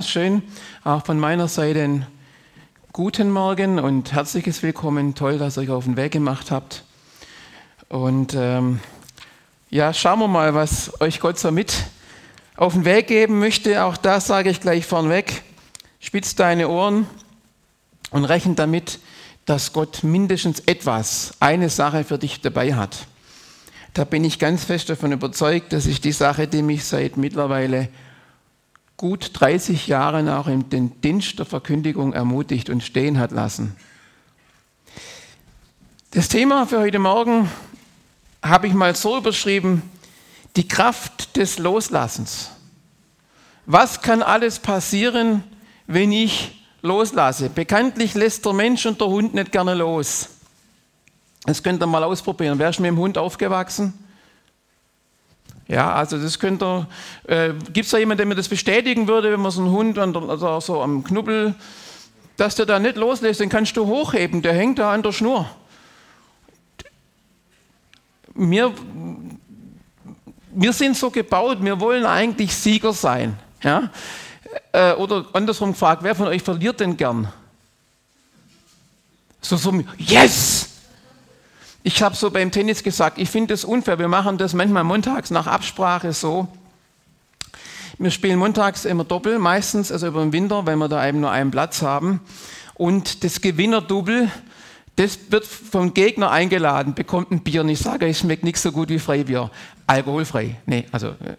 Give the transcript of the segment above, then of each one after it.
Schön, auch von meiner Seite einen guten Morgen und herzliches Willkommen. Toll, dass ihr euch auf den Weg gemacht habt. Und ähm, ja, schauen wir mal, was euch Gott so mit auf den Weg geben möchte. Auch das sage ich gleich vorneweg. Spitz deine Ohren und rechne damit, dass Gott mindestens etwas, eine Sache für dich dabei hat. Da bin ich ganz fest davon überzeugt, dass ich die Sache, die mich seit mittlerweile gut 30 Jahre nach den Dienst der Verkündigung ermutigt und stehen hat lassen. Das Thema für heute Morgen habe ich mal so überschrieben, die Kraft des Loslassens. Was kann alles passieren, wenn ich loslasse? Bekanntlich lässt der Mensch und der Hund nicht gerne los. Das könnt ihr mal ausprobieren. Wer ist mit dem Hund aufgewachsen? Ja, also das könnte, äh, gibt es da jemanden, der mir das bestätigen würde, wenn man so einen Hund an der, also so am Knubbel, dass der da nicht loslässt, den kannst du hochheben, der hängt da an der Schnur. Wir, wir sind so gebaut, wir wollen eigentlich Sieger sein. Ja? Äh, oder andersrum gefragt, wer von euch verliert denn gern? So, so, yes! Ich habe so beim Tennis gesagt, ich finde es unfair. Wir machen das manchmal montags nach Absprache so. Wir spielen montags immer Doppel, meistens, also über den Winter, weil wir da eben nur einen Platz haben. Und das Gewinner-Double, das wird vom Gegner eingeladen, bekommt ein Bier. Und ich sage, es schmeckt nicht so gut wie Freibier. Alkoholfrei. Nee, also, äh,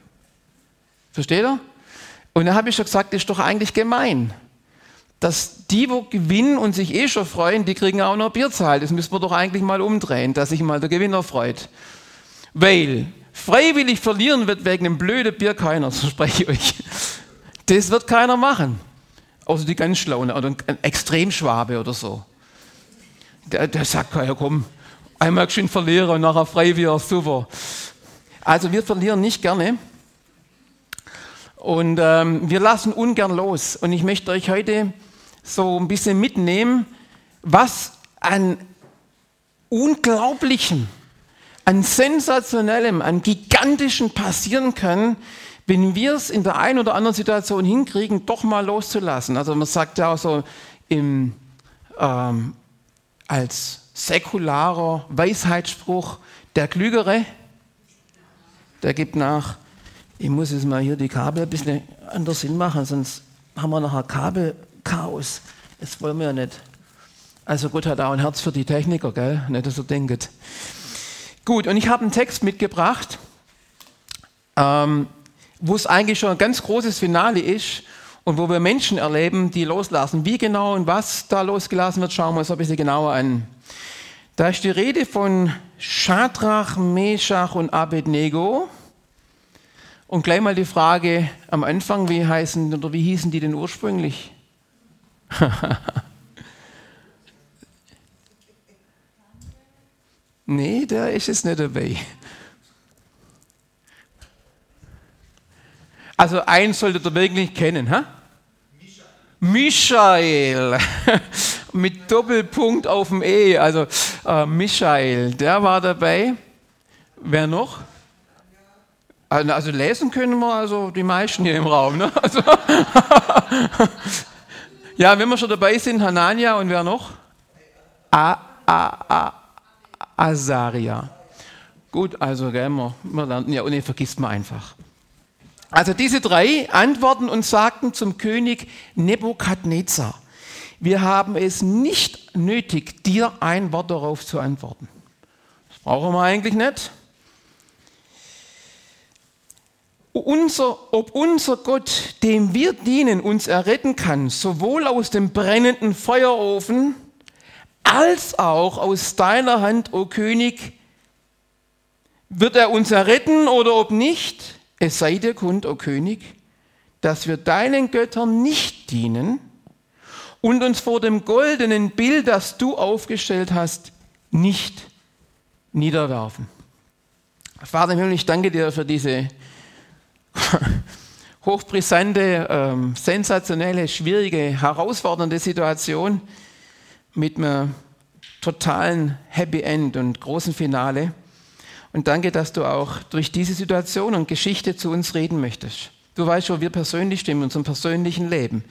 versteht ihr? Und dann habe ich schon gesagt, das ist doch eigentlich gemein dass die, wo gewinnen und sich eh schon freuen, die kriegen auch noch Bierzahl. Das müssen wir doch eigentlich mal umdrehen, dass sich mal der Gewinner freut. Weil freiwillig verlieren wird wegen einem blöden Bier keiner, so spreche ich euch. Das wird keiner machen. Außer die ganz Schlauen oder ein Extremschwabe oder so. Der, der sagt, ja komm, einmal schön verlieren und nachher frei wieder, super. Also wir verlieren nicht gerne. Und ähm, wir lassen ungern los. Und ich möchte euch heute so ein bisschen mitnehmen, was an Unglaublichem, an Sensationellem, an Gigantischen passieren kann, wenn wir es in der einen oder anderen Situation hinkriegen, doch mal loszulassen. Also man sagt ja auch so im, ähm, als säkularer Weisheitsspruch, der Klügere, der gibt nach. Ich muss jetzt mal hier die Kabel ein bisschen anders hinmachen, sonst haben wir nachher Kabel Chaos. Das wollen wir ja nicht. Also Gott hat auch ein Herz für die Techniker, gell? Nicht, dass ihr denkt. Gut, und ich habe einen Text mitgebracht, ähm, wo es eigentlich schon ein ganz großes Finale ist und wo wir Menschen erleben, die loslassen. Wie genau und was da losgelassen wird, schauen wir uns ein bisschen genauer an. Da ist die Rede von Shadrach, Meshach und Abednego. Und gleich mal die Frage am Anfang, wie heißen oder wie hießen die denn ursprünglich? nee, der ist es nicht dabei. Also eins solltet ihr wirklich kennen, ha? Michael. Mit Doppelpunkt auf dem E. Also äh, Michael, der war dabei. Wer noch? Also, also lesen können wir also die meisten hier im Raum. Ne? Also Ja, wenn wir schon dabei sind, Hanania und wer noch? A, A, A, Azaria. Gut, also gell, wir, wir lernen, ja, und den vergisst man einfach. Also diese drei antworten und sagten zum König Nebukadnezar, wir haben es nicht nötig, dir ein Wort darauf zu antworten. Das brauchen wir eigentlich nicht unser, ob unser Gott, dem wir dienen, uns erretten kann, sowohl aus dem brennenden Feuerofen als auch aus deiner Hand, o König, wird er uns erretten oder ob nicht? Es sei dir kund, o König, dass wir deinen Göttern nicht dienen und uns vor dem goldenen Bild, das du aufgestellt hast, nicht niederwerfen. Vater im Himmel, ich danke dir für diese hochbrisante, ähm, sensationelle, schwierige, herausfordernde Situation mit einem totalen Happy End und großen Finale. Und danke, dass du auch durch diese Situation und Geschichte zu uns reden möchtest. Du weißt, wo wir persönlich stehen, in unserem persönlichen Leben.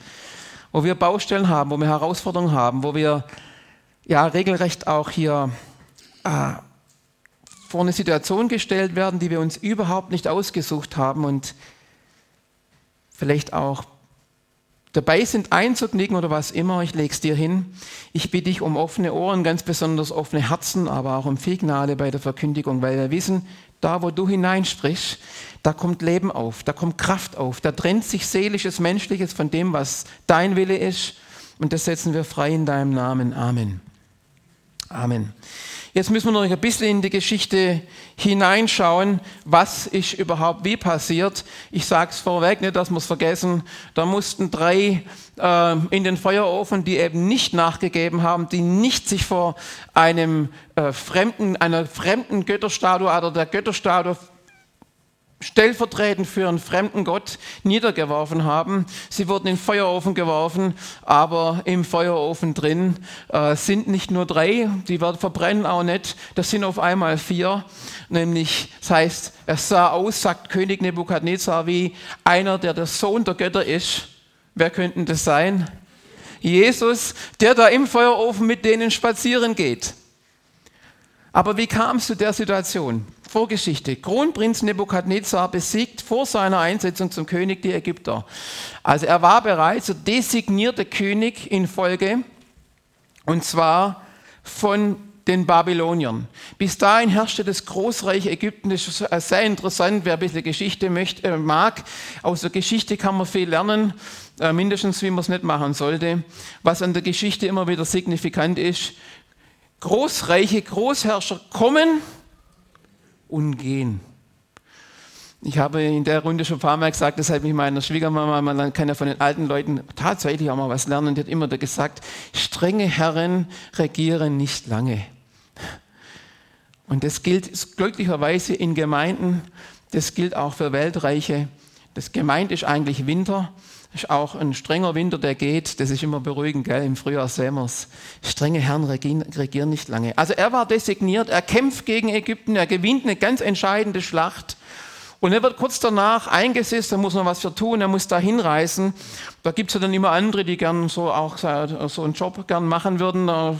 Wo wir Baustellen haben, wo wir Herausforderungen haben, wo wir ja regelrecht auch hier äh, vor eine Situation gestellt werden, die wir uns überhaupt nicht ausgesucht haben und vielleicht auch dabei sind einzuknicken oder was immer, ich lege es dir hin. Ich bitte dich um offene Ohren, ganz besonders offene Herzen, aber auch um viel Gnade bei der Verkündigung, weil wir wissen, da wo du hineinsprichst, da kommt Leben auf, da kommt Kraft auf, da trennt sich seelisches, menschliches von dem, was dein Wille ist und das setzen wir frei in deinem Namen. Amen. Amen. Jetzt müssen wir noch ein bisschen in die Geschichte hineinschauen, was ist überhaupt wie passiert. Ich sage es vorweg, nicht, dass wir es vergessen. Da mussten drei äh, in den Feuerofen, die eben nicht nachgegeben haben, die nicht sich vor einem äh, fremden, einer fremden Götterstatue oder der Götterstatue stellvertretend für einen fremden Gott niedergeworfen haben. Sie wurden in den Feuerofen geworfen, aber im Feuerofen drin äh, sind nicht nur drei, die werden verbrennen auch nicht, das sind auf einmal vier. Nämlich, das heißt, er sah aus, sagt König Nebukadnezar, wie einer, der der Sohn der Götter ist. Wer könnte das sein? Jesus, der da im Feuerofen mit denen spazieren geht. Aber wie kam es zu der Situation? Vorgeschichte. Kronprinz Nebukadnezar besiegt vor seiner Einsetzung zum König die Ägypter. Also er war bereits der designierte König in Folge und zwar von den Babyloniern. Bis dahin herrschte das Großreich Ägypten. Das ist sehr interessant, wer ein bisschen Geschichte möchte, äh, mag. Aus der Geschichte kann man viel lernen, äh, mindestens wie man es nicht machen sollte. Was an der Geschichte immer wieder signifikant ist, Großreiche, Großherrscher kommen und gehen. Ich habe in der Runde schon ein paar Mal gesagt, deshalb mit meiner Schwiegermama, man kann ja von den alten Leuten tatsächlich auch mal was lernen. Die hat immer gesagt, strenge Herren regieren nicht lange. Und das gilt glücklicherweise in Gemeinden, das gilt auch für Weltreiche. Das gemeint ist eigentlich Winter, ist auch ein strenger Winter, der geht. Das ist immer beruhigend, gell? Im Frühjahr sehen wir es. Strenge Herren regieren, nicht lange. Also er war designiert, er kämpft gegen Ägypten, er gewinnt eine ganz entscheidende Schlacht. Und er wird kurz danach eingesetzt, er muss noch was für tun, er muss da hinreisen. Da gibt es ja dann immer andere, die gern so auch so einen Job gern machen würden. Da,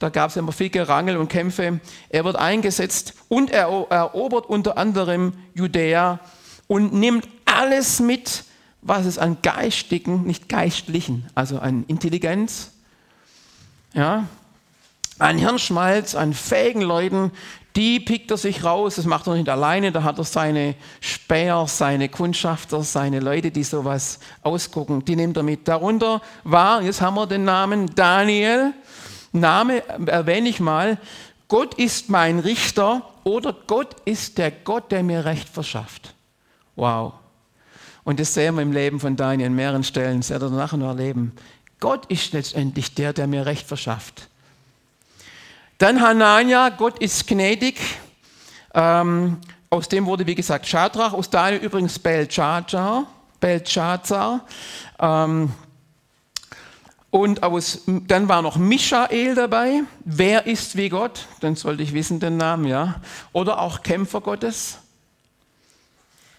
da gab es immer viel Gerangel und Kämpfe. Er wird eingesetzt und er erobert unter anderem Judäa und nimmt alles mit, was es an geistigen, nicht geistlichen, also an Intelligenz, ja, an Hirnschmalz, an fähigen Leuten, die pickt er sich raus, das macht er nicht alleine, da hat er seine Späher, seine Kundschafter, seine Leute, die sowas ausgucken, die nimmt er mit. Darunter war, jetzt haben wir den Namen Daniel, Name erwähne ich mal, Gott ist mein Richter oder Gott ist der Gott, der mir Recht verschafft. Wow. Und das sehen wir im Leben von Daniel an mehreren Stellen, das werdet ihr nachher noch erleben. Gott ist letztendlich der, der mir Recht verschafft. Dann Hanania, Gott ist gnädig. Ähm, aus dem wurde, wie gesagt, Shadrach, aus Daniel übrigens Belshazzar. Belshazzar. Ähm, und aus, dann war noch Michael dabei. Wer ist wie Gott? Dann sollte ich wissen den Namen, ja. Oder auch Kämpfer Gottes.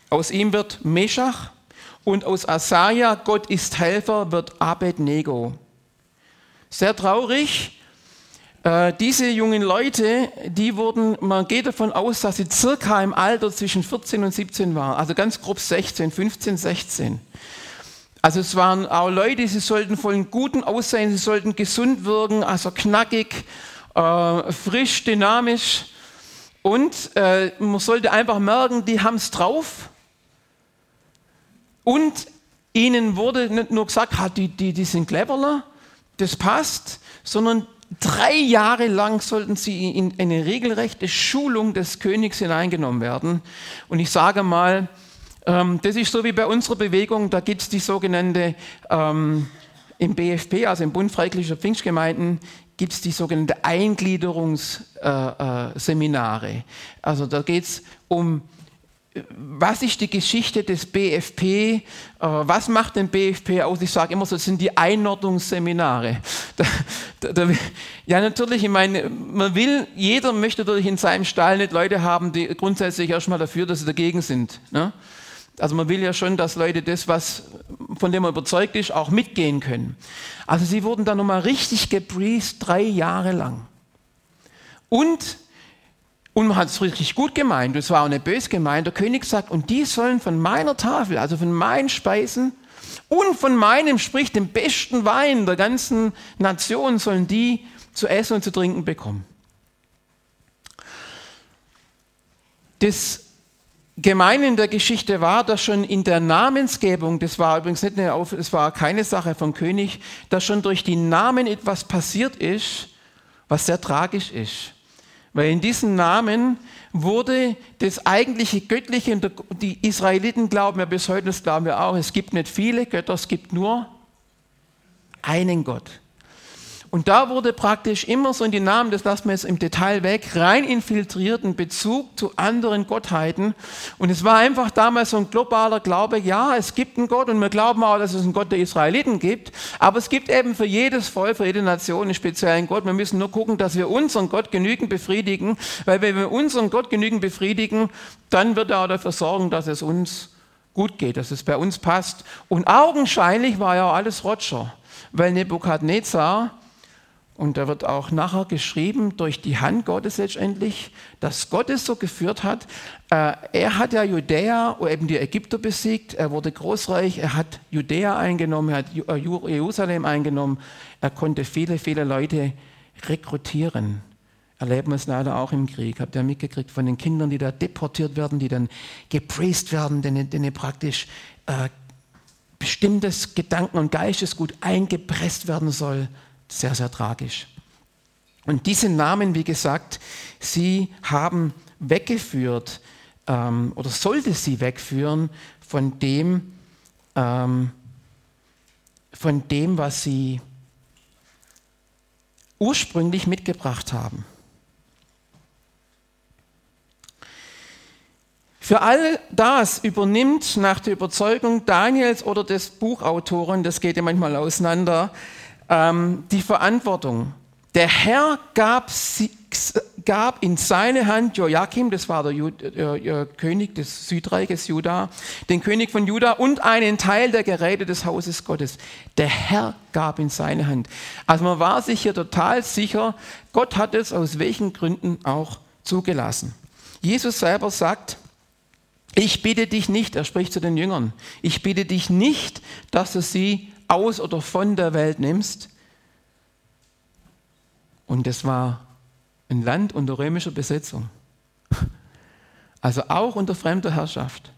Aus ihm wird Meshach. Und aus Asaja, Gott ist Helfer, wird Abednego. Sehr traurig. Äh, diese jungen Leute, die wurden, man geht davon aus, dass sie circa im Alter zwischen 14 und 17 waren, also ganz grob 16, 15, 16. Also es waren auch Leute, sie sollten voll guten Aussehen, sie sollten gesund wirken, also knackig, äh, frisch, dynamisch. Und äh, man sollte einfach merken, die haben es drauf. Und ihnen wurde nicht nur gesagt, die, die, die sind cleverer, das passt, sondern drei Jahre lang sollten sie in eine regelrechte Schulung des Königs hineingenommen werden. Und ich sage mal, ähm, das ist so wie bei unserer Bewegung, da gibt es die sogenannte, ähm, im BFP, also im Bund Freikirchlicher Pfingstgemeinden, gibt es die sogenannte Eingliederungsseminare. Äh, äh, also da geht es um was ist die Geschichte des BFP? Äh, was macht den BFP aus? Ich sage immer so, das sind die Einordnungsseminare. Da, da, ja, natürlich, ich meine, man will, jeder möchte natürlich in seinem Stall nicht Leute haben, die grundsätzlich erstmal dafür, dass sie dagegen sind. Ne? Also man will ja schon, dass Leute das, was, von dem man überzeugt ist, auch mitgehen können. Also sie wurden dann nochmal richtig gepriest, drei Jahre lang. Und, und man hat es richtig gut gemeint, es war auch nicht böse gemeint. Der König sagt, und die sollen von meiner Tafel, also von meinen Speisen und von meinem, sprich dem besten Wein der ganzen Nation, sollen die zu essen und zu trinken bekommen. Das Gemein in der Geschichte war, dass schon in der Namensgebung, das war übrigens nicht eine, es war keine Sache vom König, dass schon durch die Namen etwas passiert ist, was sehr tragisch ist. Weil in diesen Namen wurde das eigentliche Göttliche, und die Israeliten glauben ja bis heute, das glauben wir auch, es gibt nicht viele Götter, es gibt nur einen Gott. Und da wurde praktisch immer so in die Namen, das lassen wir jetzt im Detail weg, rein infiltriert in Bezug zu anderen Gottheiten. Und es war einfach damals so ein globaler Glaube, ja, es gibt einen Gott und wir glauben auch, dass es einen Gott der Israeliten gibt. Aber es gibt eben für jedes Volk, für jede Nation einen speziellen Gott. Wir müssen nur gucken, dass wir unseren Gott genügend befriedigen, weil wenn wir unseren Gott genügend befriedigen, dann wird er auch dafür sorgen, dass es uns gut geht, dass es bei uns passt. Und augenscheinlich war ja alles Roger, weil Nebukadnezar und da wird auch nachher geschrieben, durch die Hand Gottes letztendlich, dass Gott es so geführt hat. Äh, er hat ja Judäa, eben die Ägypter besiegt, er wurde großreich, er hat Judäa eingenommen, er hat äh, Jerusalem eingenommen, er konnte viele, viele Leute rekrutieren. Erleben wir es leider auch im Krieg. Habt ihr mitgekriegt von den Kindern, die da deportiert werden, die dann gepriest werden, denen, denen praktisch äh, bestimmtes Gedanken- und Geistesgut eingepresst werden soll sehr, sehr tragisch. Und diese Namen, wie gesagt, sie haben weggeführt ähm, oder sollte sie wegführen von dem, ähm, von dem, was sie ursprünglich mitgebracht haben. Für all das übernimmt nach der Überzeugung Daniels oder des Buchautoren, das geht ja manchmal auseinander, ähm, die Verantwortung. Der Herr gab, gab, in seine Hand Joachim, das war der Jud, äh, äh, König des Südreiches Juda, den König von Juda und einen Teil der Geräte des Hauses Gottes. Der Herr gab in seine Hand. Also man war sich hier total sicher, Gott hat es aus welchen Gründen auch zugelassen. Jesus selber sagt, ich bitte dich nicht, er spricht zu den Jüngern, ich bitte dich nicht, dass du sie aus oder von der Welt nimmst. Und das war ein Land unter römischer Besetzung. Also auch unter fremder Herrschaft.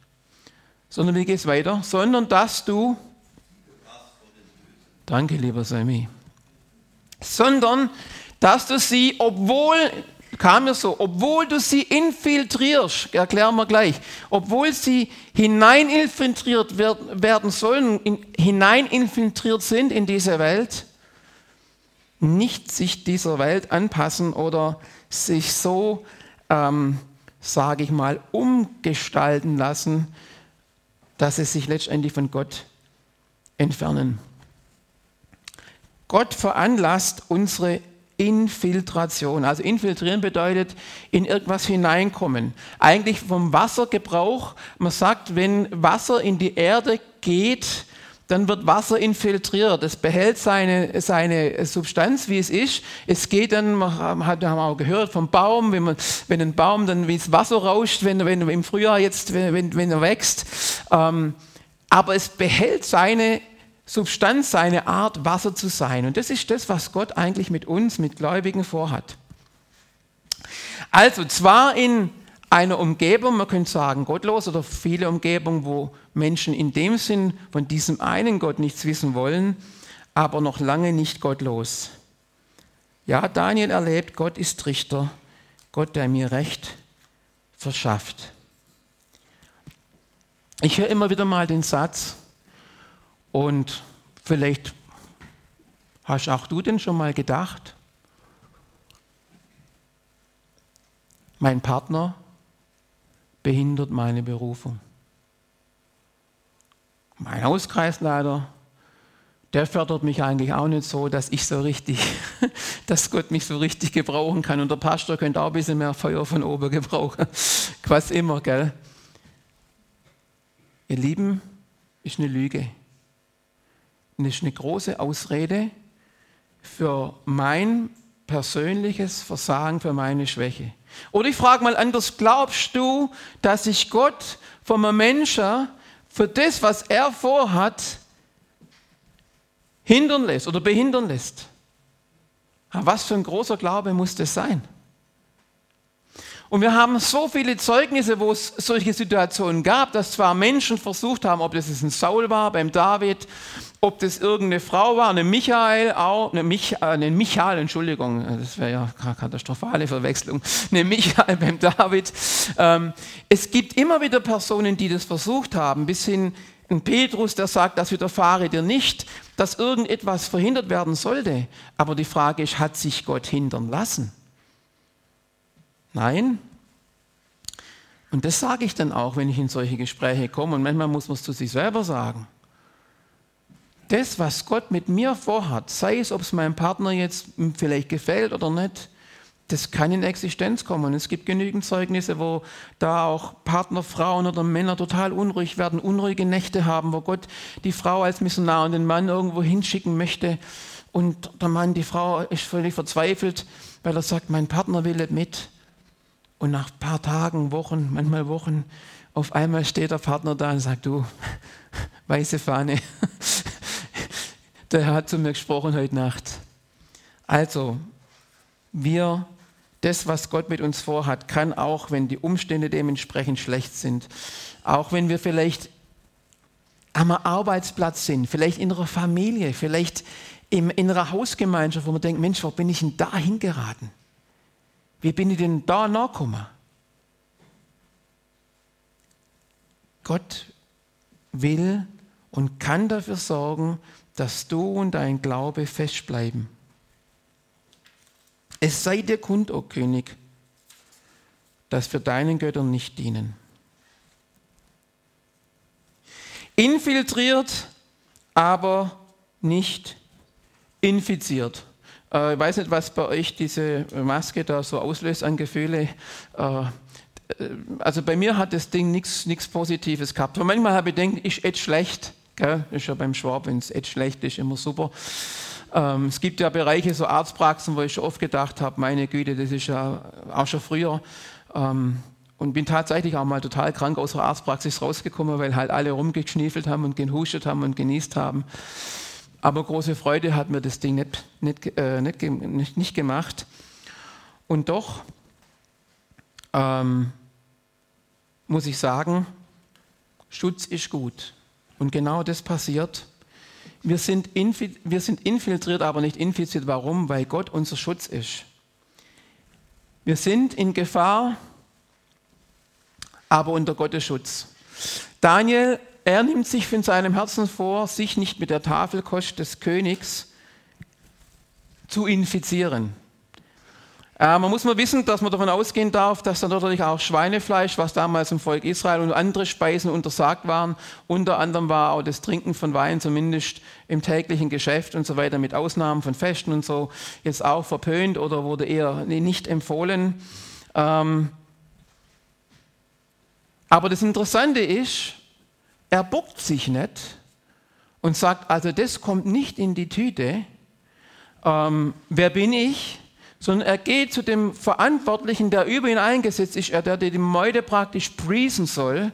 Sondern wie geht es weiter? Sondern dass du, danke lieber Sammy, sondern dass du sie, obwohl kam mir so, obwohl du sie infiltrierst, erklären wir gleich, obwohl sie hineininfiltriert werden sollen, in, hineininfiltriert sind in diese Welt, nicht sich dieser Welt anpassen oder sich so, ähm, sage ich mal, umgestalten lassen, dass sie sich letztendlich von Gott entfernen. Gott veranlasst unsere Infiltration. Also infiltrieren bedeutet in irgendwas hineinkommen. Eigentlich vom Wassergebrauch. Man sagt, wenn Wasser in die Erde geht, dann wird Wasser infiltriert. Es behält seine, seine Substanz, wie es ist. Es geht dann, man hat, haben auch gehört vom Baum, wenn, man, wenn ein Baum dann wie das Wasser rauscht, wenn, wenn im Frühjahr jetzt, wenn, wenn er wächst. Ähm, aber es behält seine Substanz, seine Art, Wasser zu sein. Und das ist das, was Gott eigentlich mit uns, mit Gläubigen vorhat. Also zwar in einer Umgebung, man könnte sagen gottlos oder viele Umgebungen, wo Menschen in dem Sinn von diesem einen Gott nichts wissen wollen, aber noch lange nicht gottlos. Ja, Daniel erlebt, Gott ist Richter, Gott, der mir Recht verschafft. Ich höre immer wieder mal den Satz, und vielleicht hast auch du denn schon mal gedacht, mein Partner behindert meine Berufung. Mein Hauskreisleiter, der fördert mich eigentlich auch nicht so, dass ich so richtig, dass Gott mich so richtig gebrauchen kann. Und der Pastor könnte auch ein bisschen mehr Feuer von oben gebrauchen. Was immer, gell? ihr Lieben, ist eine Lüge. Und ist eine große Ausrede für mein persönliches Versagen, für meine Schwäche. Oder ich frage mal anders, glaubst du, dass sich Gott einem Menschen für das, was er vorhat, hindern lässt oder behindern lässt? Was für ein großer Glaube muss das sein? Und wir haben so viele Zeugnisse, wo es solche Situationen gab, dass zwar Menschen versucht haben, ob das ein Saul war beim David, ob das irgendeine Frau war, eine Michael auch, eine, Mich, äh, eine Michael, Entschuldigung, das wäre ja eine katastrophale Verwechslung, eine Michael beim David. Ähm, es gibt immer wieder Personen, die das versucht haben, bis hin ein Petrus, der sagt, das widerfahre dir nicht, dass irgendetwas verhindert werden sollte. Aber die Frage ist, hat sich Gott hindern lassen? Nein. Und das sage ich dann auch, wenn ich in solche Gespräche komme. Und manchmal muss man es zu sich selber sagen. Das, was Gott mit mir vorhat, sei es, ob es meinem Partner jetzt vielleicht gefällt oder nicht, das kann in Existenz kommen. Es gibt genügend Zeugnisse, wo da auch Partner, Frauen oder Männer total unruhig werden, unruhige Nächte haben, wo Gott die Frau als Missionar und den Mann irgendwo hinschicken möchte. Und der Mann, die Frau ist völlig verzweifelt, weil er sagt, mein Partner will nicht mit. Und nach ein paar Tagen, Wochen, manchmal Wochen, auf einmal steht der Partner da und sagt, du, weiße Fahne, der hat zu mir gesprochen heute Nacht. Also, wir, das, was Gott mit uns vorhat, kann auch, wenn die Umstände dementsprechend schlecht sind, auch wenn wir vielleicht am Arbeitsplatz sind, vielleicht in einer Familie, vielleicht in einer Hausgemeinschaft, wo man denkt, Mensch, wo bin ich denn da hingeraten? Wie bin ich denn da nachgekommen? Gott will und kann dafür sorgen, dass du und dein Glaube festbleiben. Es sei dir kund, o oh König, dass wir deinen Göttern nicht dienen. Infiltriert, aber nicht infiziert. Äh, ich weiß nicht, was bei euch diese Maske da so auslöst an Gefühle. Äh, also bei mir hat das Ding nichts Positives gehabt. Aber manchmal habe ich gedacht, ist echt schlecht. Gell? Ist ja beim Schwab, wenn es echt schlecht ist, immer super. Ähm, es gibt ja Bereiche, so Arztpraxen, wo ich schon oft gedacht habe, meine Güte, das ist ja auch schon früher. Ähm, und bin tatsächlich auch mal total krank aus der Arztpraxis rausgekommen, weil halt alle rumgeschniefelt haben und gehustet haben und genießt haben. Aber große Freude hat mir das Ding nicht, nicht, äh, nicht, nicht, nicht gemacht. Und doch ähm, muss ich sagen, Schutz ist gut. Und genau das passiert. Wir sind, wir sind infiltriert, aber nicht infiziert. Warum? Weil Gott unser Schutz ist. Wir sind in Gefahr, aber unter Gottes Schutz. Daniel er nimmt sich von seinem Herzen vor, sich nicht mit der Tafelkost des Königs zu infizieren. Äh, man muss mal wissen, dass man davon ausgehen darf, dass dann natürlich auch Schweinefleisch, was damals im Volk Israel und andere Speisen untersagt waren, unter anderem war auch das Trinken von Wein, zumindest im täglichen Geschäft und so weiter, mit Ausnahmen von Festen und so, jetzt auch verpönt oder wurde eher nicht empfohlen. Ähm, aber das Interessante ist, er bockt sich nicht und sagt, also das kommt nicht in die Tüte. Ähm, wer bin ich? Sondern er geht zu dem Verantwortlichen, der über ihn eingesetzt ist, der, der die Meute praktisch priesen soll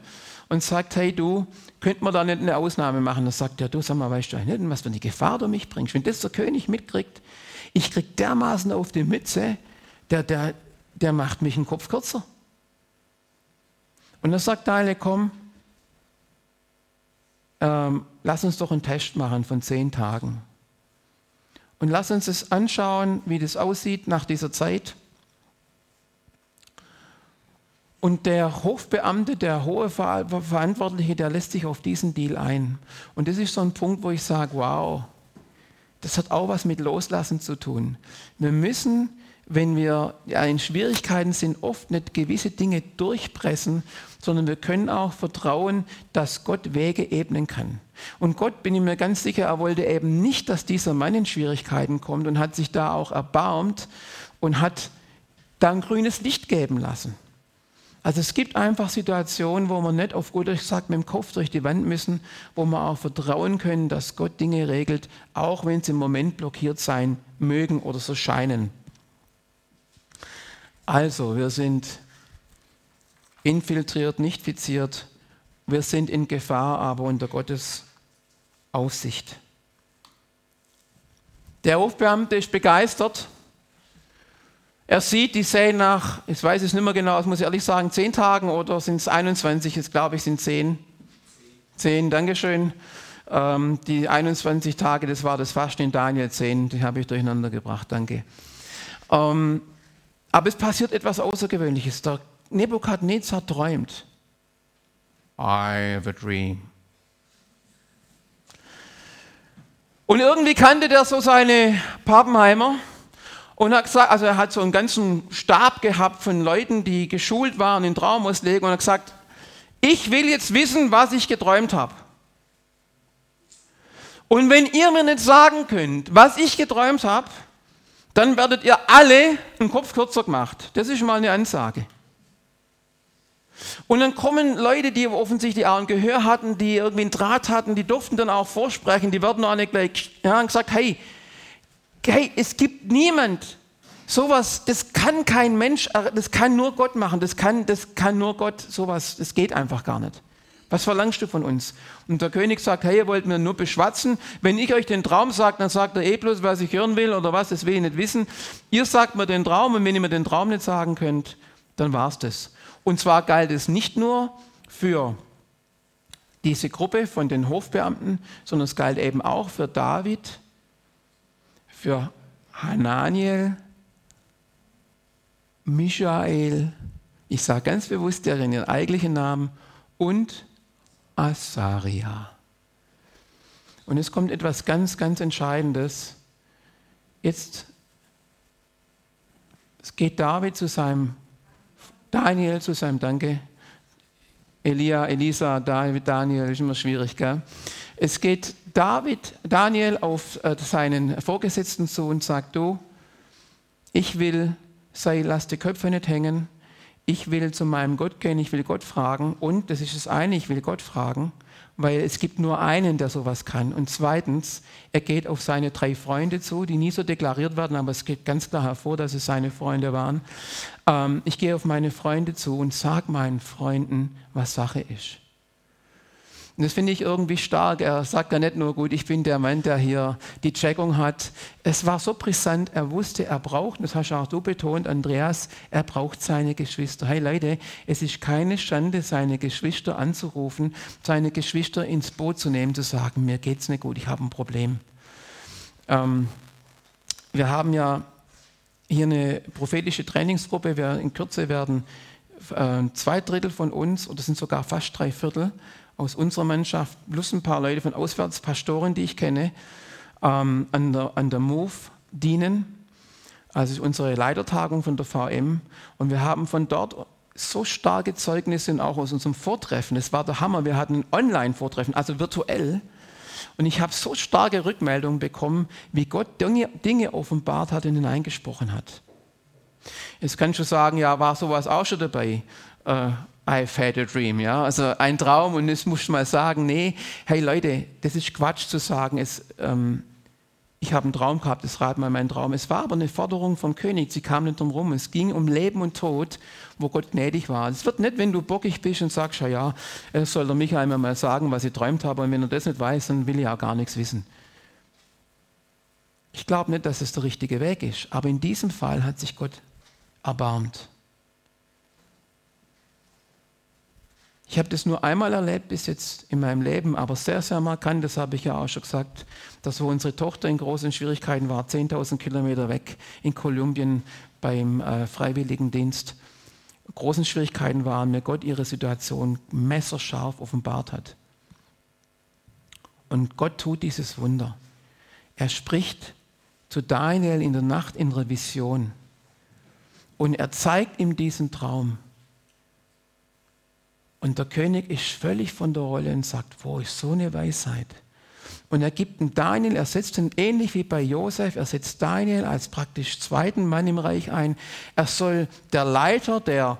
und sagt, hey du, könnte man da nicht eine Ausnahme machen? Dann sagt er, du sag mal, weißt du nicht, was für eine Gefahr du mich bringst? Wenn das der König mitkriegt, ich krieg dermaßen auf die Mütze, der, der, der macht mich einen Kopf kürzer. Und dann sagt Daniel, komm, ähm, lass uns doch einen Test machen von zehn Tagen. Und lass uns es anschauen, wie das aussieht nach dieser Zeit. Und der Hofbeamte, der hohe Verantwortliche, der lässt sich auf diesen Deal ein. Und das ist so ein Punkt, wo ich sage, wow, das hat auch was mit Loslassen zu tun. Wir müssen wenn wir in Schwierigkeiten sind, oft nicht gewisse Dinge durchpressen, sondern wir können auch vertrauen, dass Gott Wege ebnen kann. Und Gott, bin ich mir ganz sicher, er wollte eben nicht, dass dieser Mann in Schwierigkeiten kommt und hat sich da auch erbarmt und hat da ein grünes Licht geben lassen. Also es gibt einfach Situationen, wo wir nicht auf gut gesagt mit dem Kopf durch die Wand müssen, wo wir auch vertrauen können, dass Gott Dinge regelt, auch wenn sie im Moment blockiert sein mögen oder so scheinen. Also, wir sind infiltriert, nicht fiziert. Wir sind in Gefahr, aber unter Gottes Aufsicht. Der Hofbeamte ist begeistert. Er sieht, die sehen nach, ich weiß es nicht mehr genau, das muss ich ehrlich sagen, zehn Tagen oder sind es 21, jetzt glaube ich sind zehn. Zehn, Dankeschön. Ähm, die 21 Tage, das war das Fasten in Daniel 10, die habe ich durcheinander gebracht, danke. Ähm, aber es passiert etwas Außergewöhnliches. Der Nebukadnezar träumt. I have a dream. Und irgendwie kannte der so seine Pappenheimer und hat gesagt, also er hat so einen ganzen Stab gehabt von Leuten, die geschult waren in Traumauslegung und hat gesagt, ich will jetzt wissen, was ich geträumt habe. Und wenn ihr mir nicht sagen könnt, was ich geträumt habe, dann werdet ihr alle einen Kopf kürzer gemacht. Das ist mal eine Ansage. Und dann kommen Leute, die offensichtlich auch ein Gehör hatten, die irgendwie einen Draht hatten, die durften dann auch vorsprechen, die werden auch nicht gleich ja, und gesagt, hey, hey, es gibt niemand, sowas, das kann kein Mensch, das kann nur Gott machen, das kann, das kann nur Gott, sowas, das geht einfach gar nicht. Was verlangst du von uns? Und der König sagt, hey, ihr wollt mir nur beschwatzen. Wenn ich euch den Traum sage, dann sagt er eh bloß, was ich hören will oder was, das will ich nicht wissen. Ihr sagt mir den Traum und wenn ihr mir den Traum nicht sagen könnt, dann war's das. Und zwar galt es nicht nur für diese Gruppe von den Hofbeamten, sondern es galt eben auch für David, für Hananiel, Michael, ich sage ganz bewusst deren ihren eigentlichen Namen, und Asaria. Und es kommt etwas ganz, ganz Entscheidendes. Jetzt geht David zu seinem Daniel zu seinem Danke. Elia, Elisa, David, Daniel, ist immer schwierig, gell? Es geht David, Daniel auf äh, seinen Vorgesetzten zu und sagt, du, ich will, sei, lass die Köpfe nicht hängen, ich will zu meinem Gott gehen, ich will Gott fragen und, das ist das eine, ich will Gott fragen weil es gibt nur einen, der sowas kann. Und zweitens, er geht auf seine drei Freunde zu, die nie so deklariert werden, aber es geht ganz klar hervor, dass es seine Freunde waren. Ähm, ich gehe auf meine Freunde zu und sage meinen Freunden, was Sache ist. Und das finde ich irgendwie stark. Er sagt ja nicht nur, gut, ich bin der Mann, der hier die Checkung hat. Es war so brisant, er wusste, er braucht, das hast auch du betont, Andreas, er braucht seine Geschwister. Hey Leute, es ist keine Schande, seine Geschwister anzurufen, seine Geschwister ins Boot zu nehmen, zu sagen, mir geht's nicht gut, ich habe ein Problem. Ähm, wir haben ja hier eine prophetische Trainingsgruppe. Wir in Kürze werden äh, zwei Drittel von uns, oder sind sogar fast drei Viertel, aus unserer Mannschaft plus ein paar Leute von auswärts, Pastoren, die ich kenne, ähm, an, der, an der Move dienen. Also unsere Leitertagung von der VM. Und wir haben von dort so starke Zeugnisse und auch aus unserem Vortreffen. Es war der Hammer. Wir hatten ein Online-Vortreffen, also virtuell. Und ich habe so starke Rückmeldungen bekommen, wie Gott Dinge, Dinge offenbart hat und hineingesprochen hat. Jetzt kannst du sagen, ja, war sowas auch schon dabei? Äh, I've had a dream, ja, also ein Traum und musst du mal sagen, nee, hey Leute, das ist Quatsch zu sagen, es, ähm, ich habe einen Traum gehabt, das rat mal mein Traum. Es war aber eine Forderung vom König, sie kam nicht drum rum. Es ging um Leben und Tod, wo Gott gnädig war. Es wird nicht, wenn du bockig bist und sagst, ja, ja, es soll der Michael mir mal sagen, was ich träumt habe, und wenn er das nicht weiß, dann will ich auch gar nichts wissen. Ich glaube nicht, dass es der richtige Weg ist, aber in diesem Fall hat sich Gott erbarmt. Ich habe das nur einmal erlebt bis jetzt in meinem Leben, aber sehr, sehr markant, das habe ich ja auch schon gesagt, dass wo unsere Tochter in großen Schwierigkeiten war, 10.000 Kilometer weg in Kolumbien beim äh, Freiwilligendienst, großen Schwierigkeiten waren, mir Gott ihre Situation messerscharf offenbart hat. Und Gott tut dieses Wunder. Er spricht zu Daniel in der Nacht in der Vision und er zeigt ihm diesen Traum. Und der König ist völlig von der Rolle und sagt, wo ist so eine Weisheit? Und er gibt ihm Daniel, er setzt ihn ähnlich wie bei Josef, er setzt Daniel als praktisch zweiten Mann im Reich ein. Er soll der Leiter der,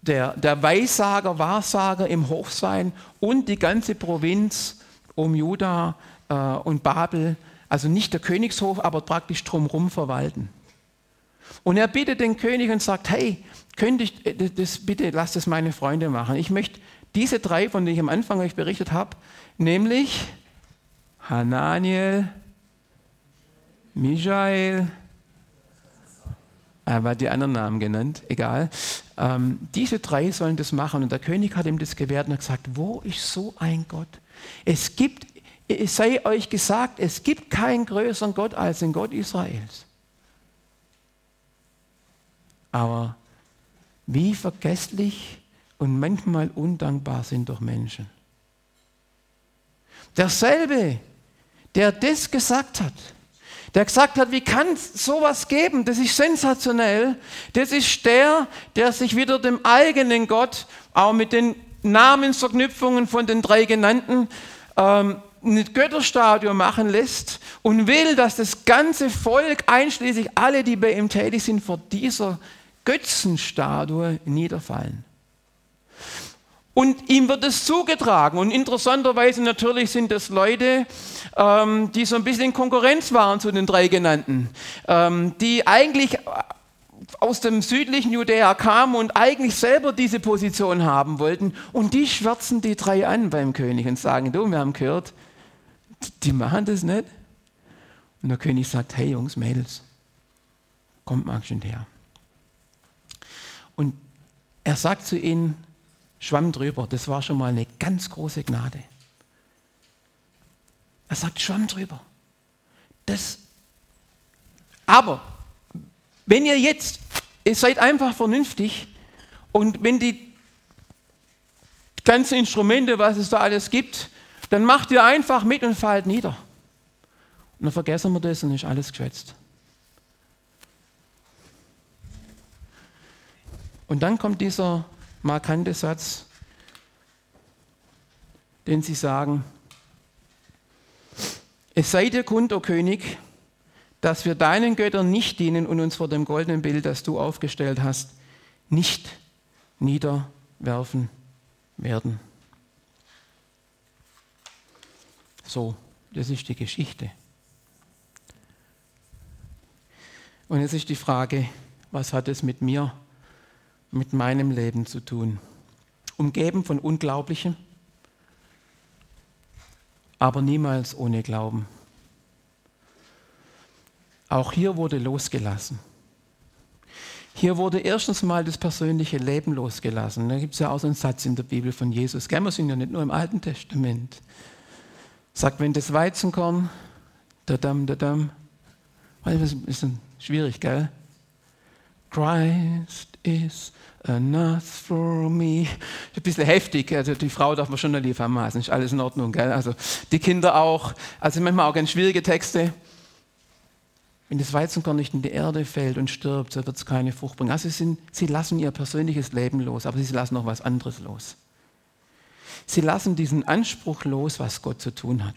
der, der Weissager, Wahrsager im Hochsein und die ganze Provinz um Juda äh, und Babel, also nicht der Königshof, aber praktisch drumherum verwalten. Und er bittet den König und sagt, hey, könnte ich das bitte, lasst es meine Freunde machen. Ich möchte diese drei, von denen ich am Anfang euch berichtet habe, nämlich Hananiel, Michael, er hat die anderen Namen genannt, egal. Ähm, diese drei sollen das machen. Und der König hat ihm das gewährt und hat gesagt, wo ist so ein Gott? Es gibt, es sei euch gesagt, es gibt keinen größeren Gott als den Gott Israels. Aber wie vergesslich und manchmal undankbar sind doch Menschen. Derselbe, der das gesagt hat, der gesagt hat, wie kann es sowas geben? Das ist sensationell. Das ist der, der sich wieder dem eigenen Gott, auch mit den Namensverknüpfungen von den drei genannten, ähm, eine Götterstatue machen lässt und will, dass das ganze Volk, einschließlich alle, die bei ihm tätig sind, vor dieser Götzenstatue niederfallen. Und ihm wird es zugetragen. Und interessanterweise natürlich sind das Leute, ähm, die so ein bisschen in Konkurrenz waren zu den drei genannten, ähm, die eigentlich aus dem südlichen Judäa kamen und eigentlich selber diese Position haben wollten. Und die schwärzen die drei an beim König und sagen, du, wir haben gehört, die machen das nicht. Und der König sagt, hey Jungs, Mädels, kommt mal schön her. Und er sagt zu ihnen, Schwamm drüber. Das war schon mal eine ganz große Gnade. Er sagt Schwamm drüber. Das. Aber wenn ihr jetzt, ihr seid einfach vernünftig und wenn die ganzen Instrumente, was es da alles gibt, dann macht ihr einfach mit und fallt nieder. Und dann vergessen wir das und ist alles geschwätzt. Und dann kommt dieser markante Satz, den sie sagen, es sei dir kund, o König, dass wir deinen Göttern nicht dienen und uns vor dem goldenen Bild, das du aufgestellt hast, nicht niederwerfen werden. So, das ist die Geschichte. Und jetzt ist die Frage, was hat es mit mir mit meinem Leben zu tun. Umgeben von Unglaublichem, aber niemals ohne Glauben. Auch hier wurde losgelassen. Hier wurde erstens mal das persönliche Leben losgelassen. Da gibt es ja auch so einen Satz in der Bibel von Jesus. Wir sind ja nicht nur im Alten Testament. Sagt, wenn das Weizenkorn, da dam, da dam, das ist schwierig, gell? Christ is enough for me. Ein bisschen heftig, also die Frau darf man schon liefermaßen, ist alles in Ordnung, gell? Also die Kinder auch, also manchmal auch ganz schwierige Texte. Wenn das Weizenkorn nicht in die Erde fällt und stirbt, so wird es keine Frucht bringen. Also sind, sie lassen ihr persönliches Leben los, aber sie lassen noch was anderes los. Sie lassen diesen Anspruch los, was Gott zu tun hat.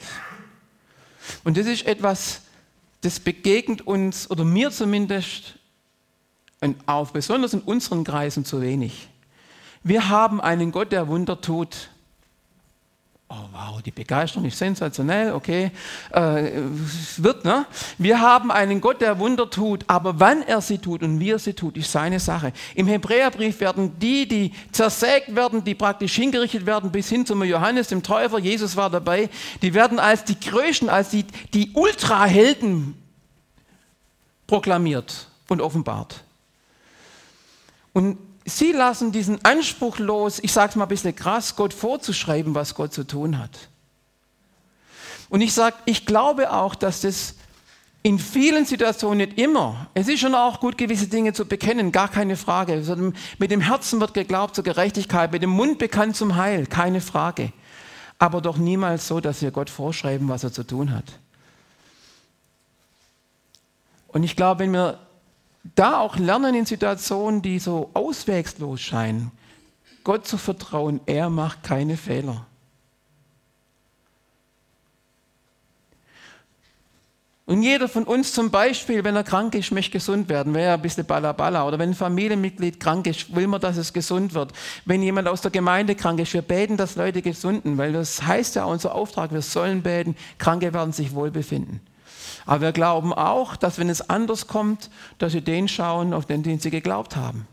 Und das ist etwas, das begegnet uns, oder mir zumindest, und auch besonders in unseren Kreisen zu wenig. Wir haben einen Gott, der Wunder tut. Oh wow, die Begeisterung ist sensationell, okay. Äh, wird, ne? Wir haben einen Gott, der Wunder tut, aber wann er sie tut und wie er sie tut, ist seine Sache. Im Hebräerbrief werden die, die zersägt werden, die praktisch hingerichtet werden, bis hin zum Johannes, dem Täufer, Jesus war dabei, die werden als die Größten, als die, die Ultrahelden proklamiert und offenbart. Und sie lassen diesen Anspruch los, ich sage es mal ein bisschen krass, Gott vorzuschreiben, was Gott zu tun hat. Und ich sage, ich glaube auch, dass das in vielen Situationen nicht immer, es ist schon auch gut, gewisse Dinge zu bekennen, gar keine Frage. Mit dem Herzen wird geglaubt zur Gerechtigkeit, mit dem Mund bekannt zum Heil, keine Frage. Aber doch niemals so, dass wir Gott vorschreiben, was er zu tun hat. Und ich glaube, wenn wir da auch lernen in Situationen, die so auswegslos scheinen, Gott zu vertrauen, er macht keine Fehler. Und jeder von uns zum Beispiel, wenn er krank ist, möchte gesund werden, wäre ja ein bisschen balla Oder wenn ein Familienmitglied krank ist, will man, dass es gesund wird. Wenn jemand aus der Gemeinde krank ist, wir beten, dass Leute gesunden, weil das heißt ja unser Auftrag, wir sollen beten, Kranke werden sich wohlbefinden. Aber wir glauben auch, dass wenn es anders kommt, dass sie den schauen, auf den, den sie geglaubt haben.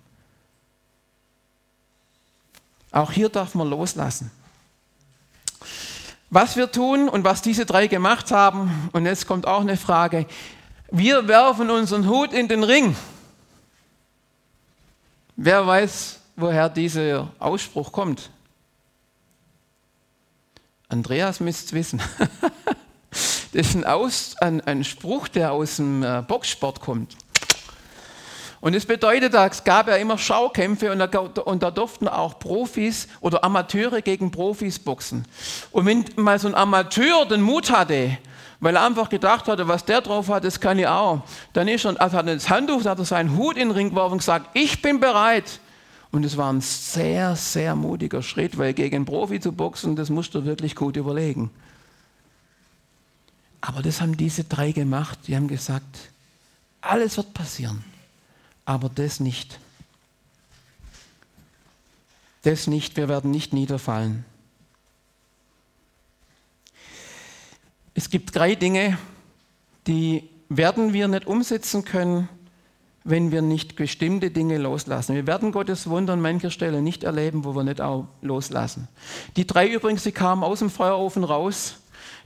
Auch hier darf man loslassen. Was wir tun und was diese drei gemacht haben, und jetzt kommt auch eine Frage, wir werfen unseren Hut in den Ring. Wer weiß, woher dieser Ausspruch kommt? Andreas müsste es wissen. das ist ein, Aus, ein, ein, Spruch, der aus dem äh, Boxsport kommt. Und das bedeutet, es gab ja immer Schaukämpfe und da, und da, durften auch Profis oder Amateure gegen Profis boxen. Und wenn mal so ein Amateur den Mut hatte, weil er einfach gedacht hatte, was der drauf hat, das kann ich auch, dann ist er, also hat er das Handtuch, hat er seinen Hut in den Ring geworfen und gesagt, ich bin bereit. Und es war ein sehr, sehr mutiger Schritt, weil gegen Profi zu boxen, das musst du wirklich gut überlegen. Aber das haben diese drei gemacht. Die haben gesagt, alles wird passieren aber das nicht. Das nicht, wir werden nicht niederfallen. Es gibt drei Dinge, die werden wir nicht umsetzen können, wenn wir nicht bestimmte Dinge loslassen. Wir werden Gottes Wunder an mancher Stelle nicht erleben, wo wir nicht auch loslassen. Die drei übrigens, die kamen aus dem Feuerofen raus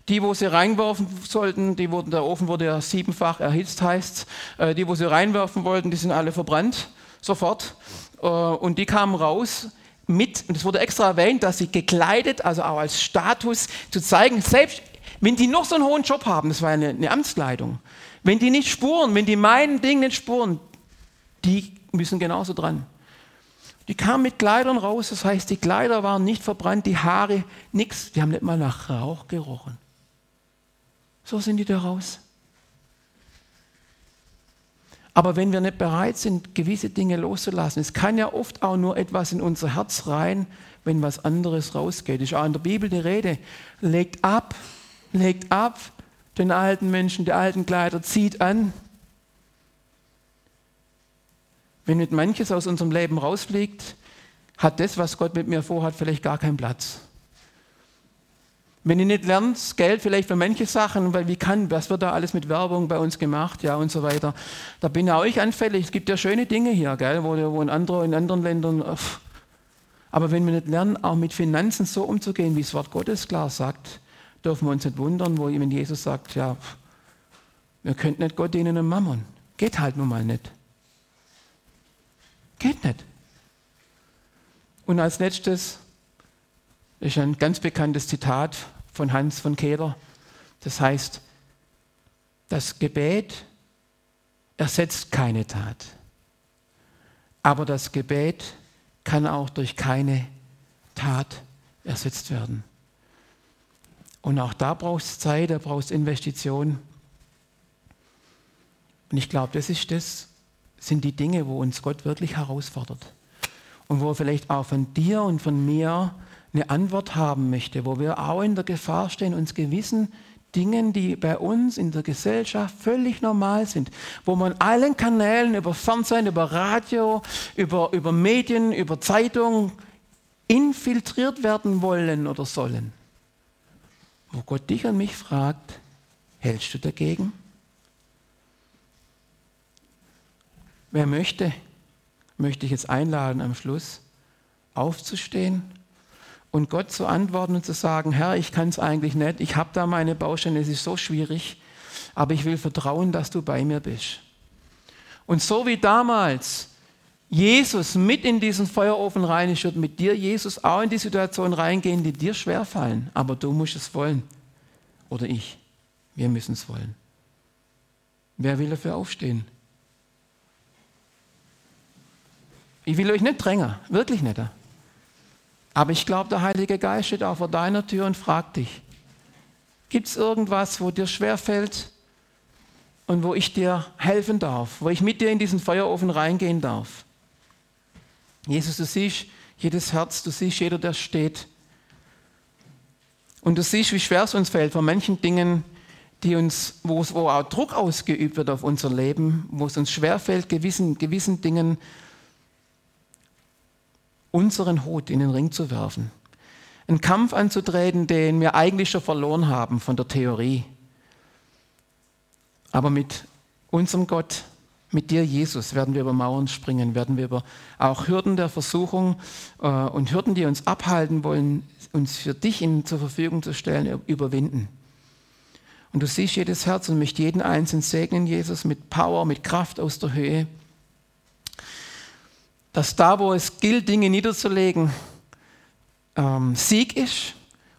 die, wo sie reinwerfen sollten, die wurden, der Ofen wurde ja siebenfach erhitzt, heißt äh, Die, wo sie reinwerfen wollten, die sind alle verbrannt, sofort. Äh, und die kamen raus mit, und es wurde extra erwähnt, dass sie gekleidet, also auch als Status zu zeigen, selbst wenn die noch so einen hohen Job haben, das war eine, eine Amtskleidung, wenn die nicht spuren, wenn die meinen Ding nicht spuren, die müssen genauso dran. Die kamen mit Kleidern raus, das heißt, die Kleider waren nicht verbrannt, die Haare, nichts, die haben nicht mal nach Rauch gerochen. So sind die da raus. Aber wenn wir nicht bereit sind, gewisse Dinge loszulassen, es kann ja oft auch nur etwas in unser Herz rein, wenn was anderes rausgeht. Ist auch in der Bibel die Rede. Legt ab, legt ab den alten Menschen, die alten Kleider, zieht an. Wenn nicht manches aus unserem Leben rausfliegt, hat das, was Gott mit mir vorhat, vielleicht gar keinen Platz. Wenn ihr nicht lernt, Geld vielleicht für manche Sachen, weil wie kann, was wird da alles mit Werbung bei uns gemacht, ja und so weiter. Da bin auch ich anfällig. Es gibt ja schöne Dinge hier, gell, wo, wo in, andere, in anderen Ländern. Pff. Aber wenn wir nicht lernen, auch mit Finanzen so umzugehen, wie das Wort Gottes klar sagt, dürfen wir uns nicht wundern, wo wenn Jesus sagt, ja, pff, wir könnten nicht Gott dienen und Mammon. Geht halt nun mal nicht. Geht nicht. Und als letztes ist ein ganz bekanntes Zitat von Hans von Kehler. Das heißt, das Gebet ersetzt keine Tat. Aber das Gebet kann auch durch keine Tat ersetzt werden. Und auch da braucht es Zeit, da braucht es Investition. Und ich glaube, das ist das, sind die Dinge, wo uns Gott wirklich herausfordert. Und wo vielleicht auch von dir und von mir eine Antwort haben möchte, wo wir auch in der Gefahr stehen, uns gewissen Dingen, die bei uns in der Gesellschaft völlig normal sind, wo man allen Kanälen über Fernsehen, über Radio, über, über Medien, über Zeitung infiltriert werden wollen oder sollen. Wo Gott dich und mich fragt, hältst du dagegen? Wer möchte, möchte ich jetzt einladen am Schluss, aufzustehen und Gott zu antworten und zu sagen, Herr, ich kann es eigentlich nicht, ich habe da meine Baustelle, es ist so schwierig, aber ich will vertrauen, dass du bei mir bist. Und so wie damals Jesus mit in diesen Feuerofen rein ist, wird mit dir Jesus auch in die Situation reingehen, die dir schwerfallen, aber du musst es wollen. Oder ich. Wir müssen es wollen. Wer will dafür aufstehen? Ich will euch nicht drängen, wirklich nicht. Aber ich glaube, der Heilige Geist steht auch vor deiner Tür und fragt dich, gibt es irgendwas, wo dir schwerfällt und wo ich dir helfen darf, wo ich mit dir in diesen Feuerofen reingehen darf? Jesus, du siehst jedes Herz, du siehst jeder, der steht. Und du siehst, wie schwer es uns fällt, von manchen Dingen die uns, wo, wo auch Druck ausgeübt wird auf unser Leben, wo es uns schwerfällt, gewissen, gewissen Dingen unseren Hut in den Ring zu werfen. Einen Kampf anzutreten, den wir eigentlich schon verloren haben von der Theorie. Aber mit unserem Gott, mit dir, Jesus, werden wir über Mauern springen, werden wir über auch Hürden der Versuchung äh, und Hürden, die uns abhalten wollen, uns für dich zur Verfügung zu stellen, überwinden. Und du siehst jedes Herz und möchtest jeden Einzelnen segnen, Jesus, mit Power, mit Kraft aus der Höhe. Dass da, wo es gilt, Dinge niederzulegen, ähm, Sieg ist,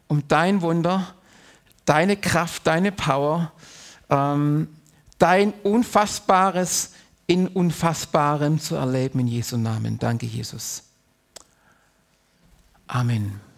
um dein Wunder, deine Kraft, deine Power, ähm, dein Unfassbares in Unfassbarem zu erleben in Jesu Namen. Danke, Jesus. Amen.